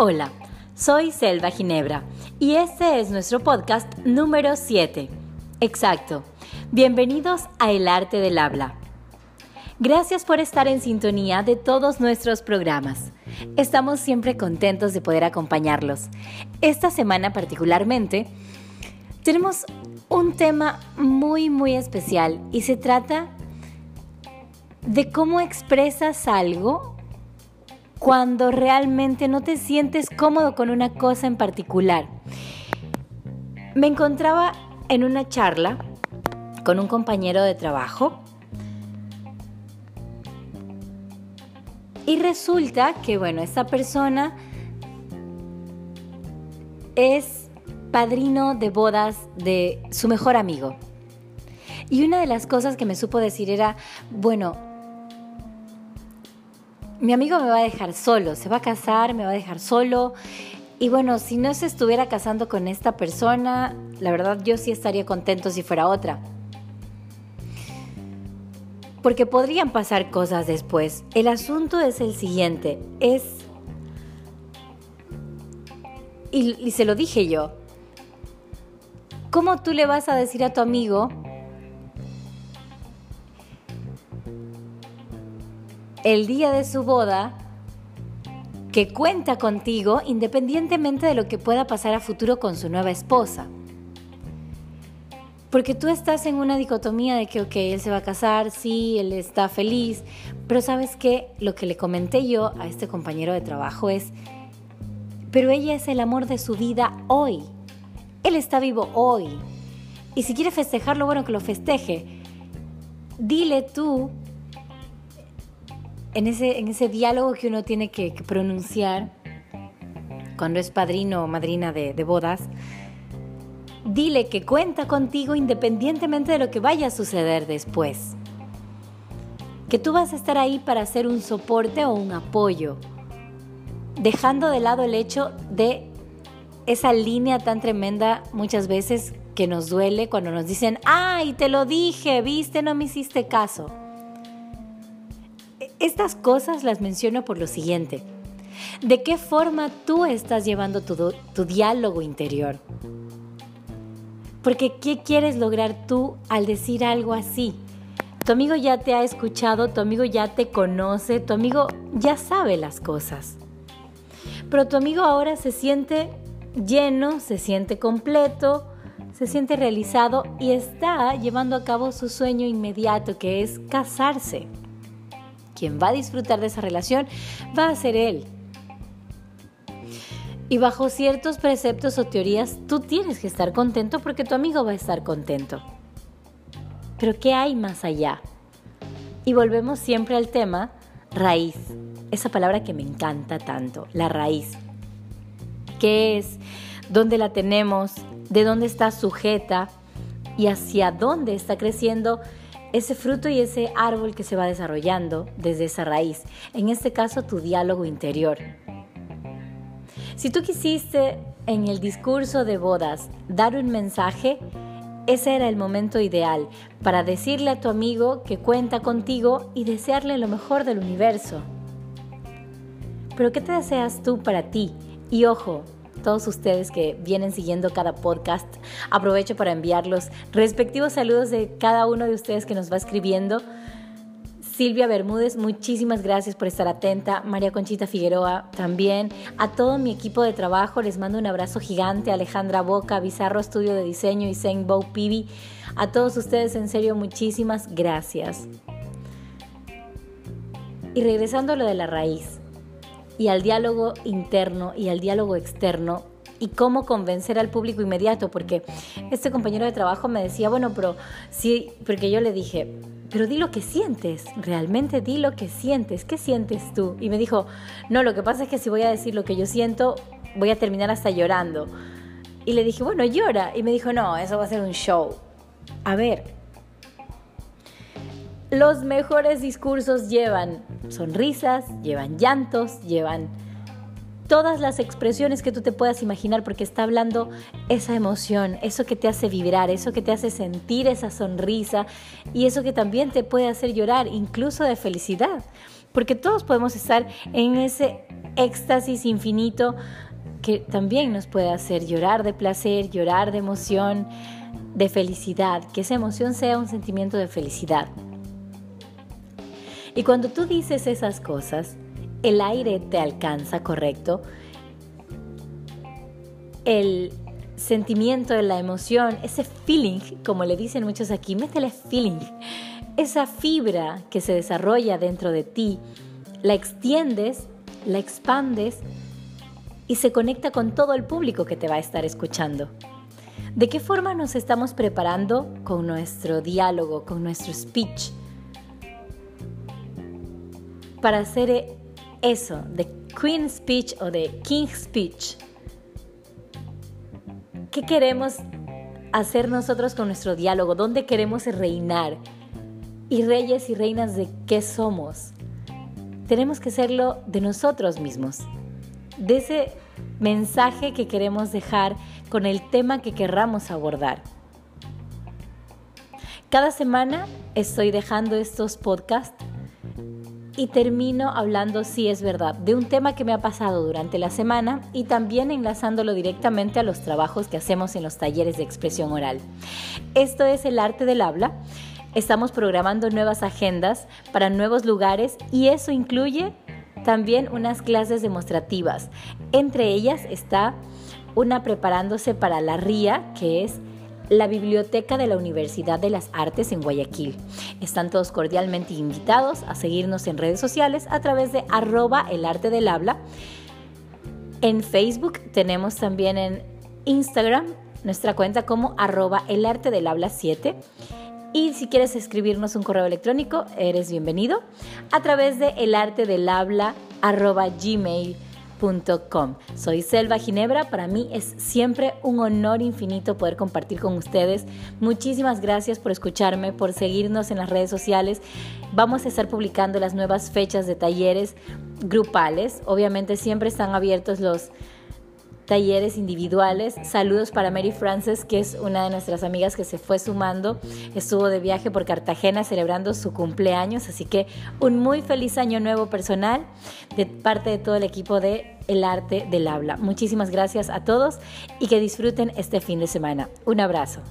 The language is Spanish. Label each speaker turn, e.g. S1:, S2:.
S1: Hola, soy Selva Ginebra y este es nuestro podcast número 7. Exacto. Bienvenidos a El Arte del Habla. Gracias por estar en sintonía de todos nuestros programas. Estamos siempre contentos de poder acompañarlos. Esta semana particularmente tenemos un tema muy muy especial y se trata de cómo expresas algo cuando realmente no te sientes cómodo con una cosa en particular. Me encontraba en una charla con un compañero de trabajo y resulta que, bueno, esta persona es padrino de bodas de su mejor amigo. Y una de las cosas que me supo decir era, bueno, mi amigo me va a dejar solo, se va a casar, me va a dejar solo. Y bueno, si no se estuviera casando con esta persona, la verdad yo sí estaría contento si fuera otra. Porque podrían pasar cosas después. El asunto es el siguiente, es... Y, y se lo dije yo. ¿Cómo tú le vas a decir a tu amigo el día de su boda que cuenta contigo independientemente de lo que pueda pasar a futuro con su nueva esposa. Porque tú estás en una dicotomía de que, ok, él se va a casar, sí, él está feliz, pero sabes que lo que le comenté yo a este compañero de trabajo es, pero ella es el amor de su vida hoy. Él está vivo hoy. Y si quiere festejarlo, bueno, que lo festeje. Dile tú en ese, en ese diálogo que uno tiene que, pronunciar cuando es padrino o madrina de, de bodas, dile que cuenta contigo independientemente de lo que vaya a suceder después. Que tú vas a estar ahí para hacer un soporte o un apoyo, dejando de lado el hecho de esa línea tan tremenda muchas veces que nos duele cuando nos dicen, ay, te lo dije, viste, no me hiciste caso. Estas cosas las menciono por lo siguiente. ¿De qué forma tú estás llevando tu, diálogo interior? Porque ¿qué quieres lograr tú al decir algo así? Tu amigo ya te ha escuchado, tu amigo ya te conoce, tu amigo ya sabe las cosas. Pero tu amigo ahora se siente lleno, se siente completo, se siente realizado y está llevando a cabo su sueño inmediato que es casarse quien va a disfrutar de esa relación va a ser él. Y bajo ciertos preceptos o teorías, tú tienes que estar contento porque tu amigo va a estar contento. Pero ¿qué hay más allá? Y volvemos siempre al tema raíz, esa palabra que me encanta tanto, la raíz. ¿Qué es? ¿Dónde la tenemos? ¿De dónde está sujeta? ¿Y hacia dónde está creciendo ese fruto y ese árbol que se va desarrollando desde esa raíz, en este caso tu diálogo interior. Si tú quisiste en el discurso de bodas dar un mensaje, ese era el momento ideal para decirle a tu amigo que cuenta contigo y desearle lo mejor del universo. Pero ¿qué te deseas tú para ti? Y ojo, todos ustedes que vienen siguiendo cada podcast. Aprovecho para enviar los respectivos saludos de cada uno de ustedes que nos va escribiendo. Silvia Bermúdez, muchísimas gracias por estar atenta. María Conchita Figueroa también. A todo mi equipo de trabajo les mando un abrazo gigante. Alejandra Boca, Bizarro Estudio de Diseño y Saint Bow Pibi. A todos ustedes, en serio, muchísimas gracias. Y regresando a lo de la raíz y al diálogo interno y al diálogo externo y cómo convencer al público inmediato, porque este compañero de trabajo me decía, bueno, pero sí, porque yo le dije, pero di lo que sientes, realmente di lo que sientes, ¿qué sientes tú? Y me dijo, no, lo que pasa es que si voy a decir lo que yo siento, voy a terminar hasta llorando. Y le dije, bueno, llora. Y me dijo, no, eso va a ser un show. A ver, los mejores discursos llevan sonrisas, llevan llantos, llevan todas las expresiones que tú te puedas imaginar porque está hablando esa emoción, eso que te hace vibrar, eso que te hace sentir esa sonrisa y eso que también te puede hacer llorar, incluso de felicidad. porque todos podemos estar en ese éxtasis infinito que también nos puede hacer llorar de placer, llorar de emoción, de felicidad, que esa emoción sea un sentimiento de felicidad. Y cuando tú dices esas cosas, el aire te alcanza, ¿correcto? El sentimiento la emoción, ese feeling, como le dicen muchos aquí, métele feeling, esa fibra que se desarrolla dentro de ti, la extiendes, la expandes y se conecta con todo el público que te va a estar escuchando. ¿De qué forma nos estamos preparando con nuestro diálogo, con nuestro speech? Para hacer eso, de Queen Speech o de King Speech. ¿Qué queremos hacer nosotros con nuestro diálogo? ¿Dónde queremos reinar? Y reyes y reinas de qué somos? Tenemos que serlo de nosotros mismos de ese mensaje que queremos dejar con el tema que querramos abordar. Cada semana estoy dejando estos podcasts y termino hablando, si es verdad, de un tema que me ha pasado durante la semana y también enlazándolo directamente a los trabajos que hacemos en los talleres de expresión oral. Esto es el arte del habla. Estamos programando nuevas agendas para nuevos lugares y eso incluye también unas clases demostrativas. Entre ellas está una preparándose para la RIA, que es la Biblioteca de la Universidad de las Artes en Guayaquil. Están todos cordialmente invitados a seguirnos en redes sociales a través de arroba el arte del habla. En Facebook tenemos también en Instagram nuestra cuenta como arroba el arte del habla 7 y si quieres escribirnos un correo electrónico, eres bienvenido a través de Soy Selva Ginebra, para mí es siempre un honor infinito poder compartir con ustedes. Muchísimas gracias por escucharme, por seguirnos en las redes sociales. Vamos a estar publicando las nuevas fechas de talleres grupales. Obviamente siempre están abiertos los talleres individuales. Saludos para Mary Frances, que es una de nuestras amigas que se fue sumando. Estuvo de viaje por Cartagena celebrando su cumpleaños, así que un muy feliz año nuevo personal de parte de todo el equipo de El Arte del Habla. Muchísimas gracias a todos y que disfruten este fin de semana. Un abrazo.